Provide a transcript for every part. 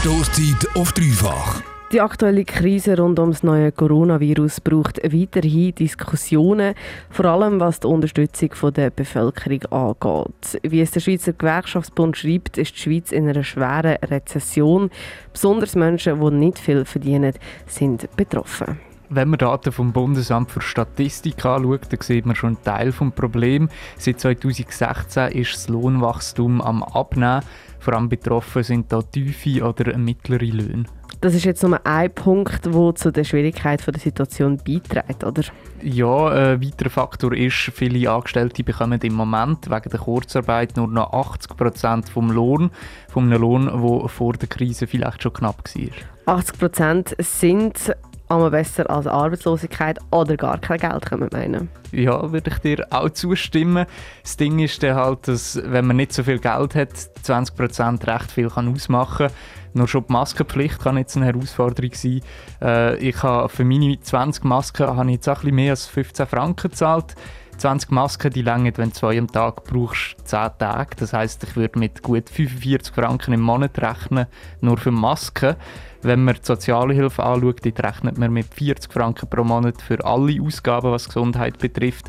Stoßzeit auf dreifach. Die aktuelle Krise rund ums neue Coronavirus braucht weiterhin Diskussionen, vor allem was die Unterstützung der Bevölkerung angeht. Wie es der Schweizer Gewerkschaftsbund schreibt, ist die Schweiz in einer schweren Rezession. Besonders Menschen, die nicht viel verdienen, sind betroffen. Wenn man Daten vom Bundesamt für Statistik anschaut, dann sieht man schon einen Teil des Problems. Seit 2016 ist das Lohnwachstum am Abnehmen. Vor allem betroffen sind da tiefe oder mittlere Löhne. Das ist jetzt nur ein Punkt, der zu der Schwierigkeit der Situation beiträgt, oder? Ja, ein weiterer Faktor ist, viele Angestellte bekommen im Moment wegen der Kurzarbeit nur noch 80 Prozent vom Lohn, vom Lohn, der vor der Krise vielleicht schon knapp war. 80 Prozent sind einmal besser als Arbeitslosigkeit oder gar kein Geld, man meinen. Ja, würde ich dir auch zustimmen. Das Ding ist dann halt, dass wenn man nicht so viel Geld hat, 20% recht viel kann ausmachen kann. Nur schon die Maskenpflicht kann jetzt eine Herausforderung sein. Äh, ich habe für meine 20 Masken habe ich jetzt auch ein bisschen mehr als 15 Franken gezahlt. 20 Masken, die länger, wenn du zwei am Tag brauchst, 10 Tage. Das heißt, ich würde mit gut 45 Franken im Monat rechnen, nur für Masken. Wenn man die Sozialhilfe anschaut, rechnet man mit 40 Franken pro Monat für alle Ausgaben, was Gesundheit betrifft.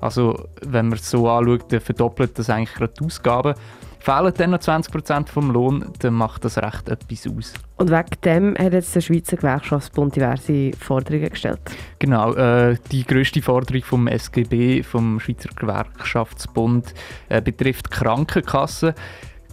Also wenn man es so anschaut, verdoppelt das eigentlich gerade die Ausgaben. Fehlen dann noch 20% vom Lohn, dann macht das recht etwas aus. Und wegen dem hat jetzt der Schweizer Gewerkschaftsbund diverse Forderungen gestellt. Genau, äh, die grösste Forderung vom SGB, vom Schweizer Gewerkschaftsbund, äh, betrifft Krankenkassen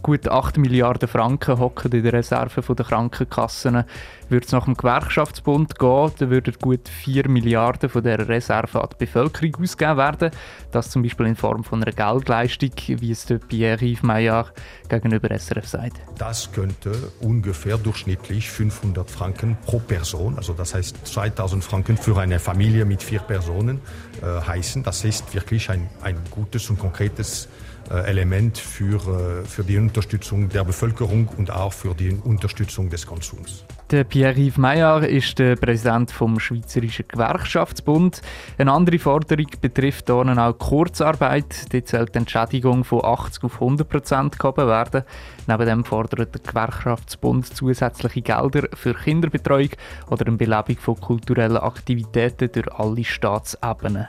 gut 8 Milliarden Franken hocken in der Reserve der Krankenkassen. Würde es nach dem Gewerkschaftsbund gehen, dann würden gut 4 Milliarden von dieser Reserve an die Bevölkerung ausgegeben werden. Das zum Beispiel in Form von einer Geldleistung, wie es Pierre-Yves Maillard gegenüber SRF sagt. Das könnte ungefähr durchschnittlich 500 Franken pro Person, also das heißt 2000 Franken für eine Familie mit vier Personen äh, heißen. Das ist wirklich ein, ein gutes und konkretes Element für, äh, für die Unterstützung der Bevölkerung und auch für die Unterstützung des Konsums. Der Pierre-Yves Meyer ist der Präsident vom Schweizerischen Gewerkschaftsbund. Eine andere Forderung betrifft auch Kurzarbeit. Dort soll die Entschädigung von 80 auf 100 Prozent gehoben werden. Neben dem fordert der Gewerkschaftsbund zusätzliche Gelder für Kinderbetreuung oder eine Belebung von kulturellen Aktivitäten durch alle Staatsebenen.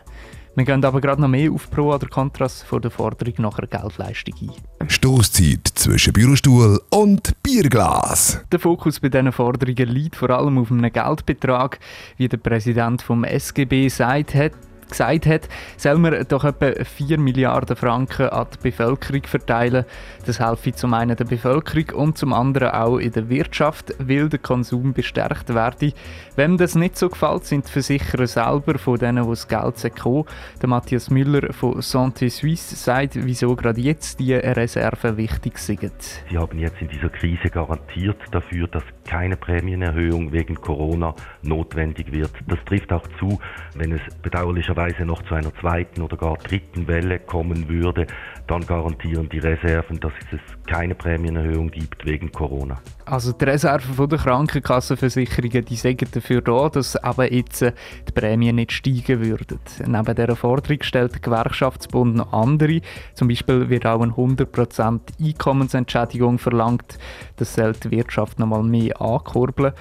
Wir gehen aber gerade noch mehr auf Pro oder Kontras vor der Forderung nach einer Geldleistung ein. Stoßzeit zwischen Bürostuhl und Bierglas. Der Fokus bei diesen Forderungen liegt vor allem auf einem Geldbetrag, wie der Präsident vom SGB sagt hat gesagt hat, soll man doch etwa 4 Milliarden Franken an die Bevölkerung verteilen. Das helfe zum einen der Bevölkerung und zum anderen auch in der Wirtschaft, weil der Konsum bestärkt werde. Wem das nicht so gefällt, sind die Versicherer selber, von denen, wo das Geld kommen. Der Matthias Müller von Santé Suisse sagt, wieso gerade jetzt die Reserven wichtig sind. Sie haben jetzt in dieser Krise garantiert dafür, dass keine Prämienerhöhung wegen Corona notwendig wird. Das trifft auch zu, wenn es bedauerlicherweise möglicherweise noch zu einer zweiten oder gar dritten Welle kommen würde, dann garantieren die Reserven, dass es keine Prämienerhöhung gibt wegen Corona. Also die Reserven der Krankenkassenversicherungen die sagen dafür da, dass aber jetzt äh, die Prämien nicht steigen würden. Neben dieser Forderung stellt der Gewerkschaftsbund noch andere. Zum Beispiel wird auch eine 100% Einkommensentschädigung verlangt. Das soll die Wirtschaft noch mal mehr ankurbeln.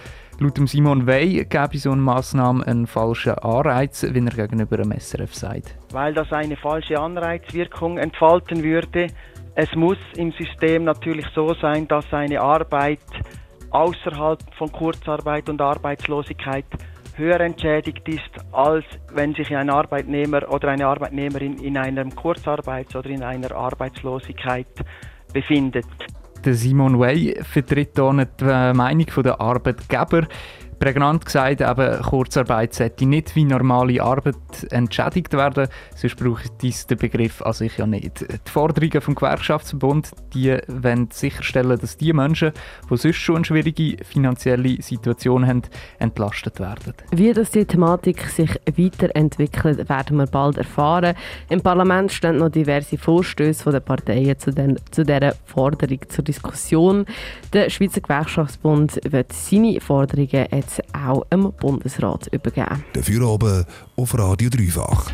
Laut Simon Wey gäbe so eine Massnahme einen falschen Anreiz, wie er gegenüber dem SRF sagt. Weil das eine falsche Anreizwirkung entfalten würde. Es muss im System natürlich so sein, dass eine Arbeit außerhalb von Kurzarbeit und Arbeitslosigkeit höher entschädigt ist, als wenn sich ein Arbeitnehmer oder eine Arbeitnehmerin in einer Kurzarbeits- oder in einer Arbeitslosigkeit befindet. Der Simon Way vertritt hier die äh, Meinung der Arbeitgeber prägnant gesagt, eben, Kurzarbeit sollte nicht wie normale Arbeit entschädigt werden, sonst braucht dies den Begriff an sich ja nicht. Die Forderungen vom Gewerkschaftsverbund die wollen sicherstellen, dass die Menschen, die sonst schon eine schwierige finanzielle Situation haben, entlastet werden. Wie das die Thematik sich weiterentwickelt, werden wir bald erfahren. Im Parlament stehen noch diverse Vorstöße der Parteien zu, den, zu dieser Forderung zur Diskussion. Der Schweizer Gewerkschaftsbund wird seine Forderungen jetzt jetzt auch im Bundesrat übergeben. Dafür oben auf Radio Dreifach.